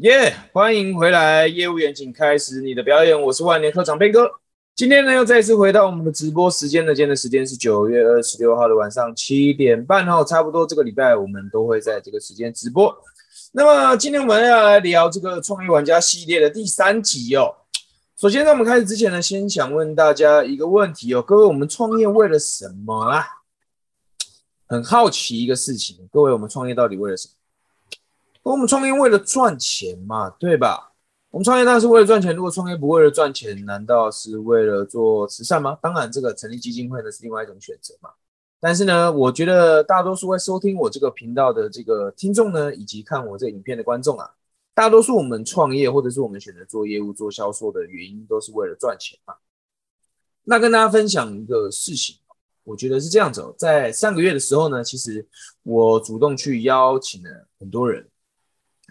耶欢迎回来，业务员，请开始你的表演。我是万年科长边哥。今天呢，又再次回到我们的直播时间呢，今天的时间是九月二十六号的晚上七点半哦，差不多这个礼拜我们都会在这个时间直播。那么今天我们要来聊这个创业玩家系列的第三集哦。首先在我们开始之前呢，先想问大家一个问题哦，各位，我们创业为了什么啊？很好奇一个事情，各位，我们创业到底为了什么？我们创业为了赚钱嘛，对吧？我们创业当然是为了赚钱。如果创业不为了赚钱，难道是为了做慈善吗？当然，这个成立基金会呢是另外一种选择嘛。但是呢，我觉得大多数会收听我这个频道的这个听众呢，以及看我这影片的观众啊，大多数我们创业或者是我们选择做业务、做销售的原因，都是为了赚钱嘛。那跟大家分享一个事情，我觉得是这样子。在上个月的时候呢，其实我主动去邀请了很多人。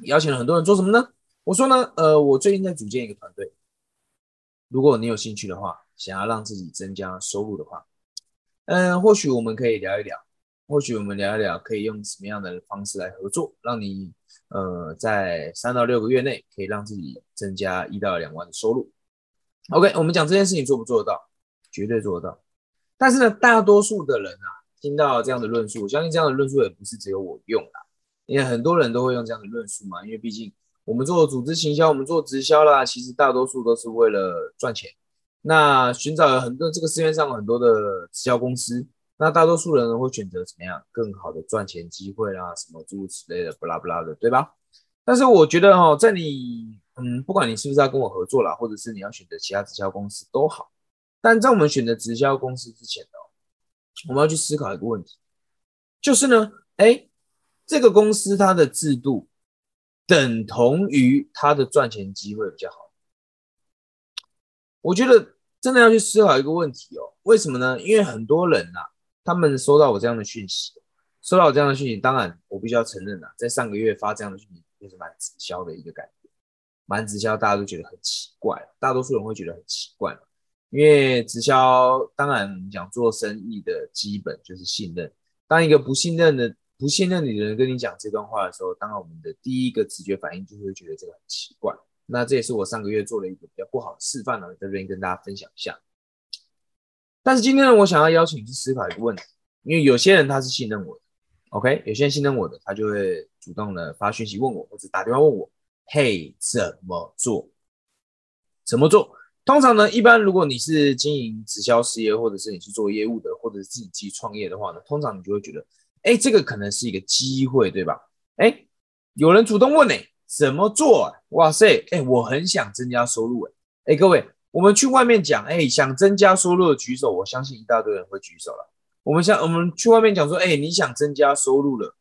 邀请了很多人做什么呢？我说呢，呃，我最近在组建一个团队。如果你有兴趣的话，想要让自己增加收入的话，嗯，或许我们可以聊一聊，或许我们聊一聊，可以用什么样的方式来合作，让你呃在三到六个月内可以让自己增加一到两万的收入。OK，我们讲这件事情做不做得到？绝对做得到。但是呢，大多数的人啊，听到这样的论述，我相信这样的论述也不是只有我用啦。因为很多人都会用这样的论述嘛，因为毕竟我们做组织行销，我们做直销啦，其实大多数都是为了赚钱。那寻找了很多这个市面上很多的直销公司，那大多数人会选择怎么样更好的赚钱机会啦，什么诸如此类的，不拉不拉的，对吧？但是我觉得哈，在你嗯，不管你是不是要跟我合作啦，或者是你要选择其他直销公司都好，但在我们选择直销公司之前呢，我们要去思考一个问题，就是呢，哎。这个公司它的制度等同于它的赚钱机会比较好，我觉得真的要去思考一个问题哦，为什么呢？因为很多人呐，他们收到我这样的讯息，收到我这样的讯息，当然我必须要承认呐，在上个月发这样的讯息，就是蛮直销的一个感觉，蛮直销，大家都觉得很奇怪，大多数人会觉得很奇怪，因为直销当然讲做生意的基本就是信任，当一个不信任的。不信任你的人跟你讲这段话的时候，当然我们的第一个直觉反应就会觉得这个很奇怪。那这也是我上个月做了一个比较不好的示范呢，在这边跟大家分享一下。但是今天呢，我想要邀请你去思考一个问题，因为有些人他是信任我的，OK？有些人信任我的，他就会主动的发讯息问我，或者打电话问我，嘿，怎么做？怎么做？通常呢，一般如果你是经营直销事业，或者是你是做业务的，或者是自己自己创业的话呢，通常你就会觉得。哎，这个可能是一个机会，对吧？哎，有人主动问，哎，怎么做？哇塞，哎，我很想增加收入，哎，哎，各位，我们去外面讲，哎，想增加收入的举手，我相信一大堆人会举手了。我们想，我们去外面讲说，哎，你想增加收入了，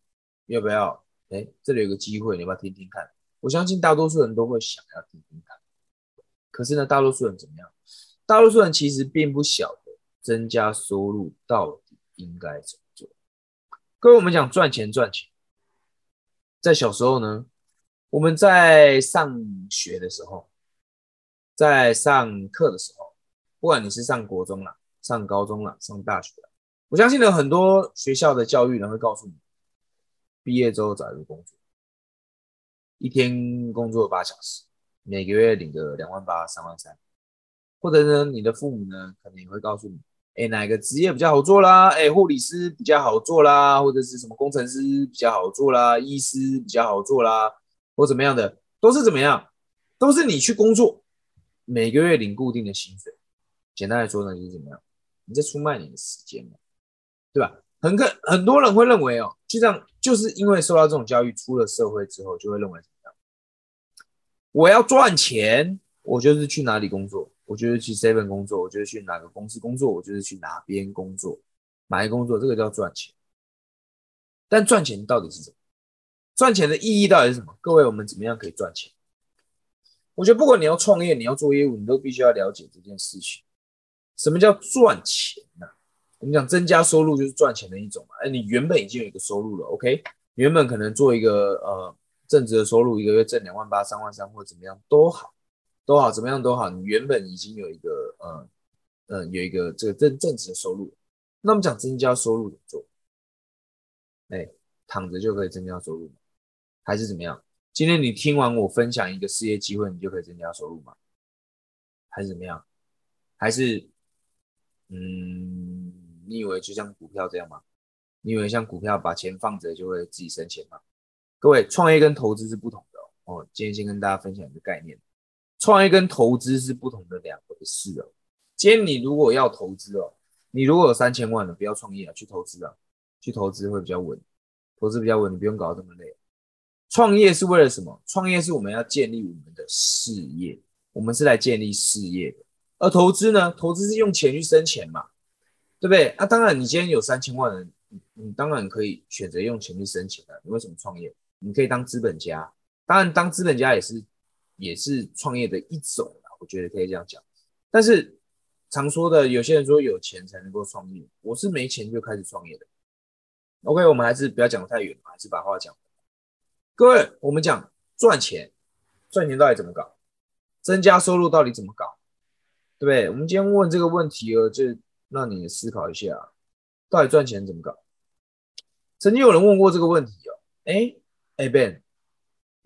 要不要？哎，这里有个机会，你要不要听听看？我相信大多数人都会想要听听看。可是呢，大多数人怎么样？大多数人其实并不晓得增加收入到底应该怎么。各位，我们讲赚钱赚钱，在小时候呢，我们在上学的时候，在上课的时候，不管你是上国中了、上高中了、上大学了，我相信呢，很多学校的教育呢会告诉你，毕业之后找一个工作，一天工作八小时，每个月领个两万八、三万三，或者呢，你的父母呢可能也会告诉你。哎，哪个职业比较好做啦？哎，护理师比较好做啦，或者是什么工程师比较好做啦，医师比较好做啦，或怎么样的，都是怎么样？都是你去工作，每个月领固定的薪水。简单来说呢，就是怎么样？你在出卖你的时间嘛，对吧？很可很多人会认为哦，就这样，就是因为受到这种教育，出了社会之后就会认为怎么样？我要赚钱，我就是去哪里工作。我觉得去 seven 工作，我觉得去哪个公司工作，我就是去哪边工作，哪一工作，这个叫赚钱。但赚钱到底是什么？赚钱的意义到底是什么？各位，我们怎么样可以赚钱？我觉得不管你要创业，你要做业务，你都必须要了解这件事情。什么叫赚钱呢？我们讲增加收入就是赚钱的一种嘛。哎，你原本已经有一个收入了，OK？原本可能做一个呃正职的收入，一个月挣两万八、三万三或者怎么样都好。都好，怎么样都好，你原本已经有一个呃呃有一个这个正正职的收入，那我们讲增加收入怎么做？哎，躺着就可以增加收入吗？还是怎么样？今天你听完我分享一个事业机会，你就可以增加收入吗？还是怎么样？还是，嗯，你以为就像股票这样吗？你以为像股票把钱放着就会自己生钱吗？各位，创业跟投资是不同的哦。今天先跟大家分享一个概念，创业跟投资是不同的两回事哦。今天你如果要投资哦，你如果有三千万了，不要创业啊，去投资啊，去投资会比较稳，投资比较稳，你不用搞得这么累。创业是为了什么？创业是我们要建立我们的事业，我们是来建立事业的。而投资呢？投资是用钱去生钱嘛，对不对？啊，当然，你今天有三千万人，你你当然可以选择用钱去生钱的。你为什么创业？你可以当资本家，当然当资本家也是也是创业的一种啦，我觉得可以这样讲。但是常说的，有些人说有钱才能够创业，我是没钱就开始创业的。OK，我们还是不要讲太远还是把话讲。各位，我们讲赚钱，赚钱到底怎么搞？增加收入到底怎么搞？对不对？我们今天问这个问题哦，就让你思考一下，到底赚钱怎么搞？曾经有人问过这个问题哦，哎哎，Ben，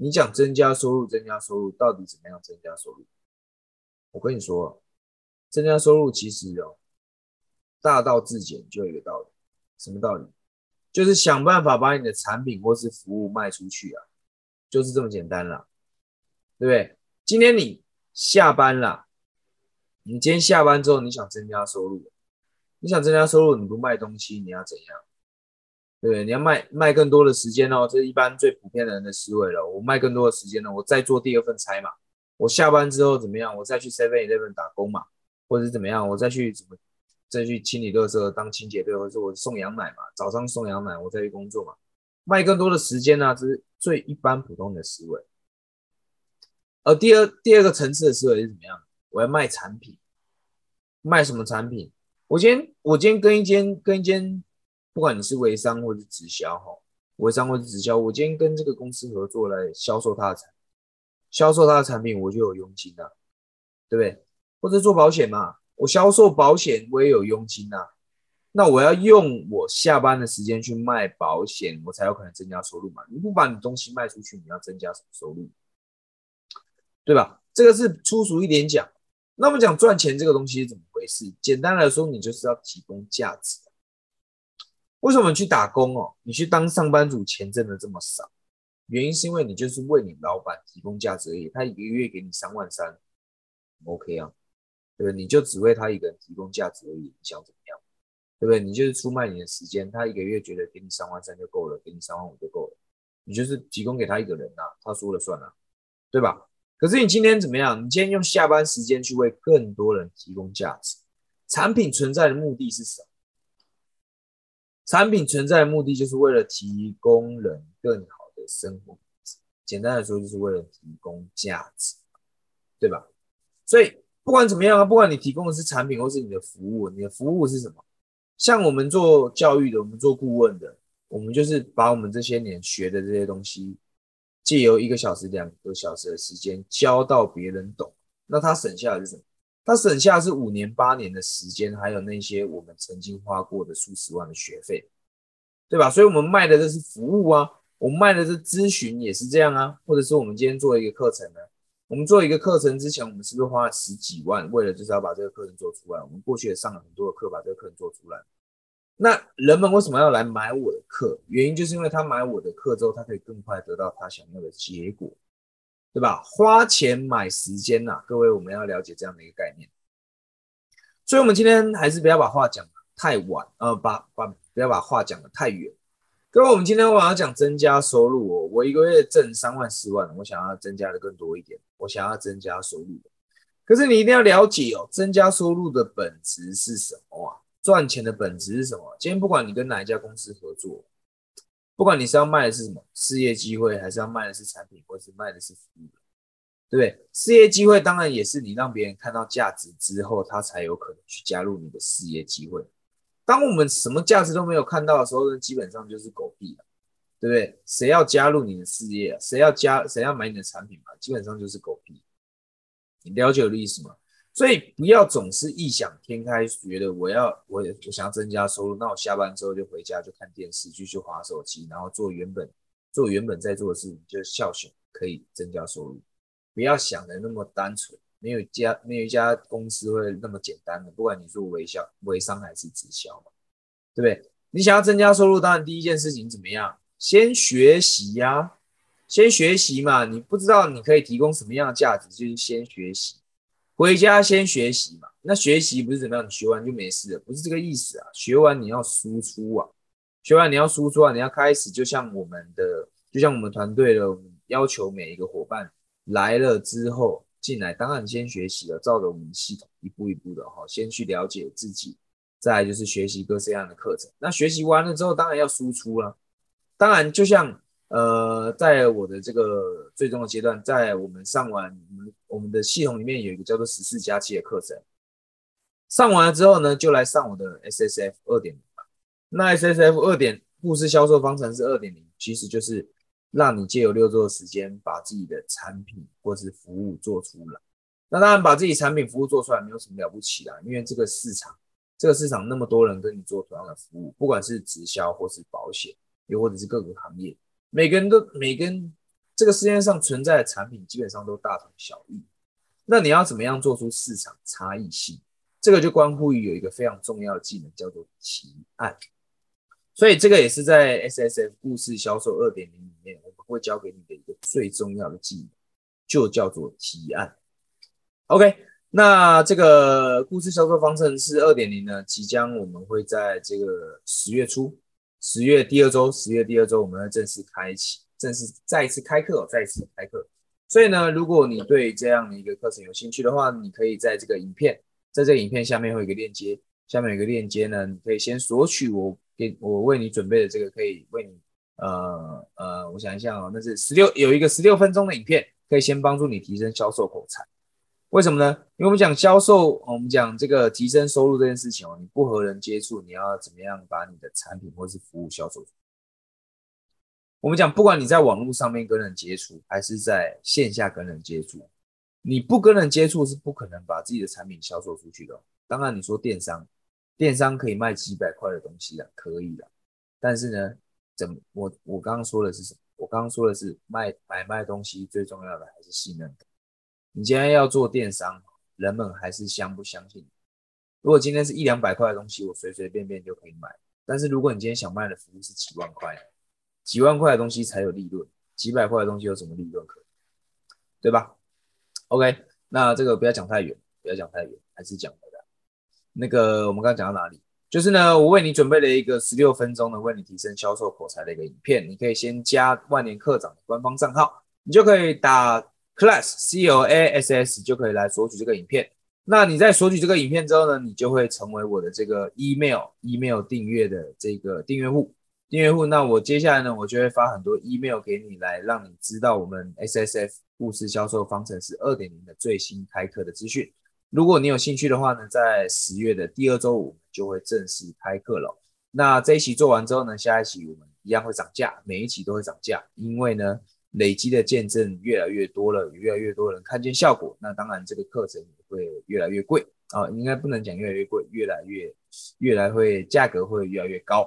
你讲增加收入，增加收入到底怎么样增加收入？我跟你说，增加收入其实哦，大道至简就有一个道理，什么道理？就是想办法把你的产品或是服务卖出去啊，就是这么简单了，对不对？今天你下班了，你今天下班之后你想增加收入，你想增加收入，你不卖东西，你要怎样？对？你要卖卖更多的时间哦，这是一般最普遍的人的思维了。我卖更多的时间呢，我再做第二份差嘛。我下班之后怎么样？我再去 Seven Eleven 打工嘛，或者怎么样？我再去怎么？再去清理垃圾当清洁队，或者我送羊奶嘛，早上送羊奶，我再去工作嘛，卖更多的时间呢，这是最一般普通的思维。而第二第二个层次的思维是怎么样？我要卖产品，卖什么产品？我今天我今天跟一间跟一间，不管你是微商或者直销哈，微商或者直销，我今天跟这个公司合作来销售他的产品，销售他的产品，我就有佣金呐，对不对？或者做保险嘛。我销售保险，我也有佣金呐。那我要用我下班的时间去卖保险，我才有可能增加收入嘛。你不把你东西卖出去，你要增加什么收入？对吧？这个是粗俗一点讲。那么讲赚钱这个东西是怎么回事？简单来说，你就是要提供价值。为什么去打工哦？你去当上班族，钱挣的这么少？原因是因为你就是为你老板提供价值而已。他一个月给你三万三，OK 啊？对不对？你就只为他一个人提供价值而已，你想怎么样？对不对？你就是出卖你的时间，他一个月觉得给你三万三就够了，给你三万五就够了，你就是提供给他一个人呐，他说了算啊，对吧？可是你今天怎么样？你今天用下班时间去为更多人提供价值，产品存在的目的是什么？产品存在的目的就是为了提供人更好的生活品质，简单的说就是为了提供价值，对吧？所以。不管怎么样啊，不管你提供的是产品或是你的服务，你的服务是什么？像我们做教育的，我们做顾问的，我们就是把我们这些年学的这些东西，借由一个小时、两个小时的时间教到别人懂。那他省下的是什么？他省下是五年、八年的时间，还有那些我们曾经花过的数十万的学费，对吧？所以，我们卖的这是服务啊，我们卖的是咨询，也是这样啊，或者是我们今天做一个课程呢？我们做一个课程之前，我们是不是花了十几万，为了就是要把这个课程做出来？我们过去也上了很多的课，把这个课程做出来。那人们为什么要来买我的课？原因就是因为他买我的课之后，他可以更快得到他想要的结果，对吧？花钱买时间呐，各位我们要了解这样的一个概念。所以，我们今天还是不要把话讲太晚，呃，把把不要把话讲的太远。各位，我们今天我要讲增加收入哦。我一个月挣三万四万，我想要增加的更多一点，我想要增加收入。可是你一定要了解哦，增加收入的本质是什么啊？赚钱的本质是什么？今天不管你跟哪一家公司合作，不管你是要卖的是什么事业机会，还是要卖的是产品，或是卖的是服务，对不对？事业机会当然也是你让别人看到价值之后，他才有可能去加入你的事业机会。当我们什么价值都没有看到的时候呢，基本上就是狗屁了，对不对？谁要加入你的事业，谁要加，谁要买你的产品嘛，基本上就是狗屁。你了解我的意思吗？所以不要总是异想天开，觉得我要我我想要增加收入，那我下班之后就回家就看电视，继续划手机，然后做原本做原本在做的事情，就笑笑可以增加收入。不要想的那么单纯，没有家没有一家公司会那么简单的。不管你做微销、微商还是直销嘛，对不对？你想要增加收入，当然第一件事情怎么样？先学习呀，先学习嘛。你不知道你可以提供什么样的价值，就是先学习。回家先学习嘛。那学习不是怎么样？你学完就没事了，不是这个意思啊。学完你要输出啊，学完你要输出啊，你要开始就像我们的，就像我们团队的要求，每一个伙伴来了之后进来，当然先学习了，照着我们系统一步一步的哈，先去了解自己。再就是学习各式各样的课程，那学习完了之后，当然要输出了。当然，就像呃，在我的这个最终的阶段，在我们上完我们我们的系统里面有一个叫做十四加七的课程，上完了之后呢，就来上我的 S S F 二点零那 S S F 二点故事销售方程式二点零，其实就是让你借由六周的时间，把自己的产品或是服务做出来。那当然，把自己产品服务做出来没有什么了不起啦，因为这个市场。这个市场那么多人跟你做同样的服务，不管是直销或是保险，又或者是各个行业，每个人都每根这个世界上存在的产品基本上都大同小异。那你要怎么样做出市场差异性？这个就关乎于有一个非常重要的技能，叫做提案。所以这个也是在 S S F 故事销售二点零里面，我们会教给你的一个最重要的技能，就叫做提案。OK。那这个故事销售方程式二点零呢，即将我们会在这个十月初，十月第二周，十月第二周我们会正式开启，正式再一次开课，再一次开课。所以呢，如果你对这样的一个课程有兴趣的话，你可以在这个影片，在这个影片下面会有一个链接，下面有一个链接呢，你可以先索取我给我为你准备的这个，可以为你呃呃，我想一下哦，那是十六有一个十六分钟的影片，可以先帮助你提升销售口才。为什么呢？因为我们讲销售，我们讲这个提升收入这件事情哦，你不和人接触，你要怎么样把你的产品或是服务销售？我们讲，不管你在网络上面跟人接触，还是在线下跟人接触，你不跟人接触是不可能把自己的产品销售出去的。当然，你说电商，电商可以卖几百块的东西啊，可以的。但是呢，怎我我刚刚说的是什么？我刚刚说的是卖买卖东西最重要的还是信任感。你今天要做电商，人们还是相不相信？如果今天是一两百块的东西，我随随便便就可以买。但是如果你今天想卖的服务是几万块，几万块的东西才有利润，几百块的东西有什么利润可？对吧？OK，那这个不要讲太远，不要讲太远，还是讲回来。那个我们刚刚讲到哪里？就是呢，我为你准备了一个十六分钟的为你提升销售口才的一个影片，你可以先加万年课长的官方账号，你就可以打。Class C O A S S 就可以来索取这个影片。那你在索取这个影片之后呢，你就会成为我的这个 email email 订阅的这个订阅户。订阅户，那我接下来呢，我就会发很多 email 给你，来让你知道我们 S S F 故事销售方程式二点零的最新开课的资讯。如果你有兴趣的话呢，在十月的第二周五就会正式开课了。那这一期做完之后呢，下一期我们一样会涨价，每一期都会涨价，因为呢。累积的见证越来越多了，越来越多人看见效果，那当然这个课程也会越来越贵啊，应该不能讲越来越贵，越来越越来会价格会越来越高。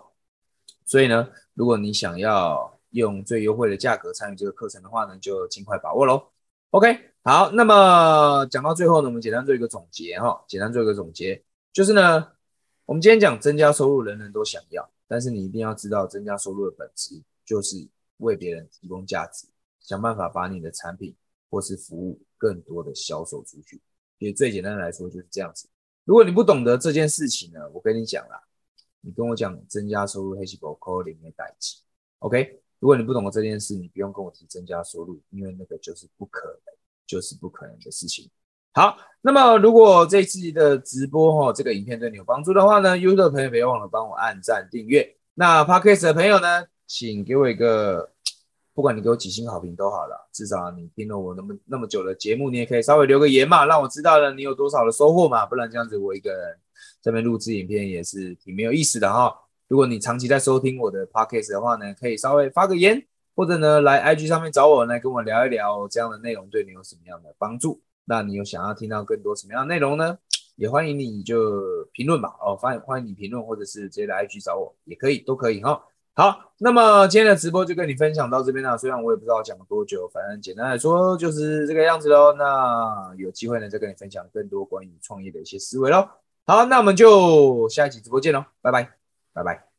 所以呢，如果你想要用最优惠的价格参与这个课程的话呢，就尽快把握喽。OK，好，那么讲到最后呢，我们简单做一个总结哈，简单做一个总结，就是呢，我们今天讲增加收入，人人都想要，但是你一定要知道增加收入的本质就是为别人提供价值。想办法把你的产品或是服务更多的销售出去，也最简单的来说就是这样子。如果你不懂得这件事情呢，我跟你讲啦，你跟我讲增加收入黑细胞扣零的代际，OK？如果你不懂得这件事，你不用跟我提增加收入，因为那个就是不可能，就是不可能的事情。好，那么如果这次的直播哈，这个影片对你有帮助的话呢，YouTube 的朋友别忘了帮我按赞订阅。那 Podcast 的朋友呢，请给我一个。不管你给我几星好评都好了，至少你听了我那么那么久的节目，你也可以稍微留个言嘛，让我知道了你有多少的收获嘛。不然这样子我一个人这边录制影片也是挺没有意思的哈。如果你长期在收听我的 podcast 的话呢，可以稍微发个言，或者呢来 IG 上面找我来跟我聊一聊这样的内容对你有什么样的帮助。那你有想要听到更多什么样的内容呢？也欢迎你就评论吧，哦，欢迎欢迎你评论，或者是直接来 IG 找我也可以，都可以哈。好，那么今天的直播就跟你分享到这边了。虽然我也不知道讲了多久，反正简单来说就是这个样子喽。那有机会呢，再跟你分享更多关于创业的一些思维喽。好，那我们就下一集直播见喽，拜拜，拜拜。